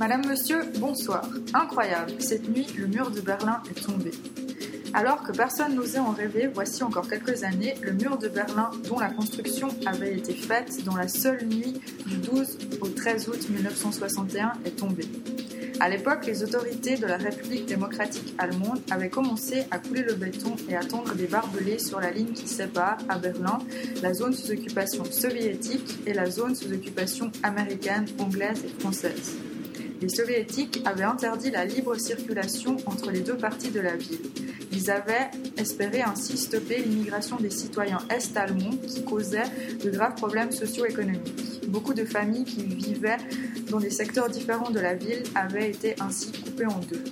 Madame, Monsieur, bonsoir. Incroyable, cette nuit, le mur de Berlin est tombé. Alors que personne n'osait en rêver, voici encore quelques années, le mur de Berlin, dont la construction avait été faite dans la seule nuit du 12 au 13 août 1961, est tombé. À l'époque, les autorités de la République démocratique allemande avaient commencé à couler le béton et à tendre des barbelés sur la ligne qui sépare, à Berlin, la zone sous occupation soviétique et la zone sous occupation américaine, anglaise et française les soviétiques avaient interdit la libre circulation entre les deux parties de la ville. Ils avaient espéré ainsi stopper l'immigration des citoyens est-allemands qui causait de graves problèmes socio-économiques. Beaucoup de familles qui vivaient dans des secteurs différents de la ville avaient été ainsi coupées en deux.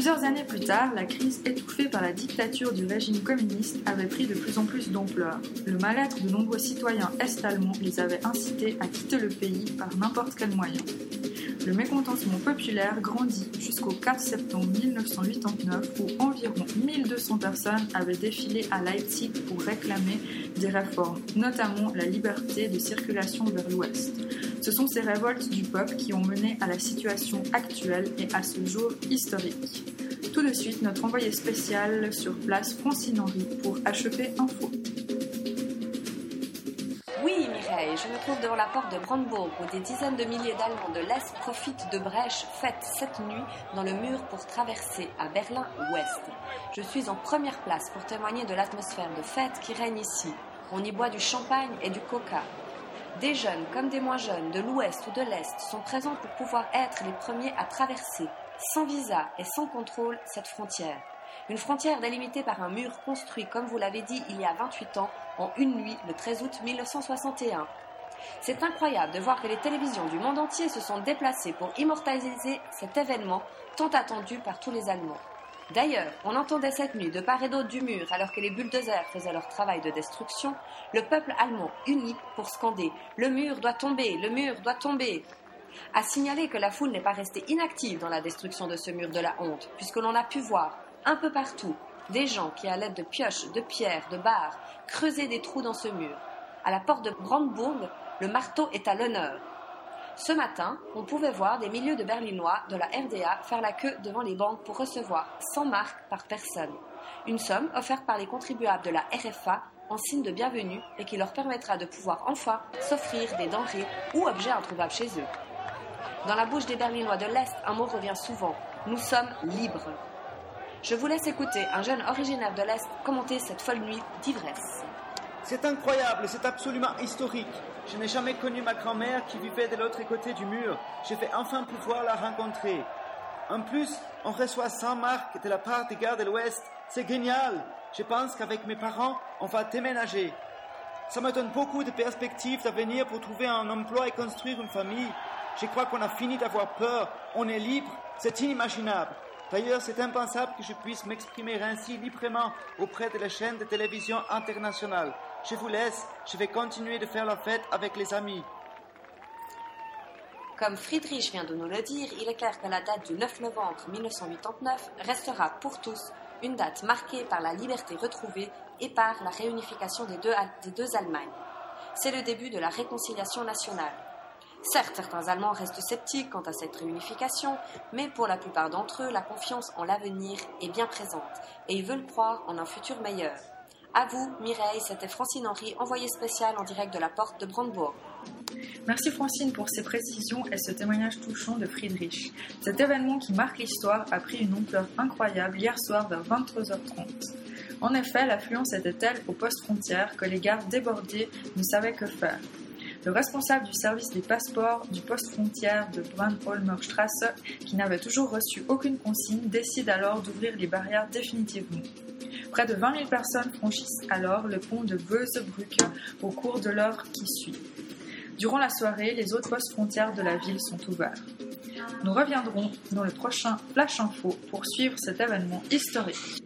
Plusieurs années plus tard, la crise étouffée par la dictature du régime communiste avait pris de plus en plus d'ampleur. Le mal-être de nombreux citoyens est-allemands les avait incités à quitter le pays par n'importe quel moyen. Le mécontentement populaire grandit jusqu'au 4 septembre 1989 où environ 1200 personnes avaient défilé à Leipzig pour réclamer des réformes, notamment la liberté de circulation vers l'ouest. Ce sont ces révoltes du peuple qui ont mené à la situation actuelle et à ce jour historique. Tout de suite, notre envoyé spécial sur place, Francine Henry, pour HEP Info. Oui, Mireille, je me trouve devant la porte de Brandebourg où des dizaines de milliers d'Allemands de l'Est profitent de brèches faites cette nuit dans le mur pour traverser à Berlin-Ouest. Je suis en première place pour témoigner de l'atmosphère de fête qui règne ici. On y boit du champagne et du coca. Des jeunes comme des moins jeunes, de l'ouest ou de l'est, sont présents pour pouvoir être les premiers à traverser, sans visa et sans contrôle, cette frontière. Une frontière délimitée par un mur construit, comme vous l'avez dit, il y a 28 ans, en une nuit, le 13 août 1961. C'est incroyable de voir que les télévisions du monde entier se sont déplacées pour immortaliser cet événement tant attendu par tous les Allemands. D'ailleurs, on entendait cette nuit de part et d'autre du mur, alors que les bulldozers faisaient leur travail de destruction, le peuple allemand uni pour scander Le mur doit tomber, le mur doit tomber. À signaler que la foule n'est pas restée inactive dans la destruction de ce mur de la honte, puisque l'on a pu voir, un peu partout, des gens qui, à l'aide de pioches, de pierres, de barres, creusaient des trous dans ce mur. À la porte de Brandebourg, le marteau est à l'honneur. Ce matin, on pouvait voir des milliers de Berlinois de la RDA faire la queue devant les banques pour recevoir 100 marques par personne. Une somme offerte par les contribuables de la RFA en signe de bienvenue et qui leur permettra de pouvoir enfin s'offrir des denrées ou objets introuvables chez eux. Dans la bouche des Berlinois de l'Est, un mot revient souvent. Nous sommes libres. Je vous laisse écouter un jeune originaire de l'Est commenter cette folle nuit d'ivresse. C'est incroyable, c'est absolument historique. Je n'ai jamais connu ma grand-mère qui vivait de l'autre côté du mur. Je vais enfin pouvoir la rencontrer. En plus, on reçoit 100 marques de la part des gars de l'Ouest. C'est génial. Je pense qu'avec mes parents, on va déménager. Ça me donne beaucoup de perspectives d'avenir pour trouver un emploi et construire une famille. Je crois qu'on a fini d'avoir peur. On est libre. C'est inimaginable. D'ailleurs, c'est impensable que je puisse m'exprimer ainsi librement auprès de la chaîne de télévision internationale. Je vous laisse, je vais continuer de faire la fête avec les amis. Comme Friedrich vient de nous le dire, il est clair que la date du 9 novembre 1989 restera pour tous une date marquée par la liberté retrouvée et par la réunification des deux, des deux Allemagnes. C'est le début de la réconciliation nationale. Certes, certains Allemands restent sceptiques quant à cette réunification, mais pour la plupart d'entre eux, la confiance en l'avenir est bien présente et ils veulent croire en un futur meilleur. À vous, Mireille, c'était Francine Henry, envoyée spéciale en direct de la porte de Brandebourg. Merci Francine pour ces précisions et ce témoignage touchant de Friedrich. Cet événement qui marque l'histoire a pris une ampleur incroyable hier soir vers 23h30. En effet, l'affluence était telle aux postes frontières que les gardes débordés ne savaient que faire. Le responsable du service des passeports du poste frontière de Brandholmer-Strasse, qui n'avait toujours reçu aucune consigne, décide alors d'ouvrir les barrières définitivement. Près de 20 000 personnes franchissent alors le pont de Bösebrücke au cours de l'heure qui suit. Durant la soirée, les autres postes frontières de la ville sont ouverts. Nous reviendrons dans le prochain Flash Info pour suivre cet événement historique.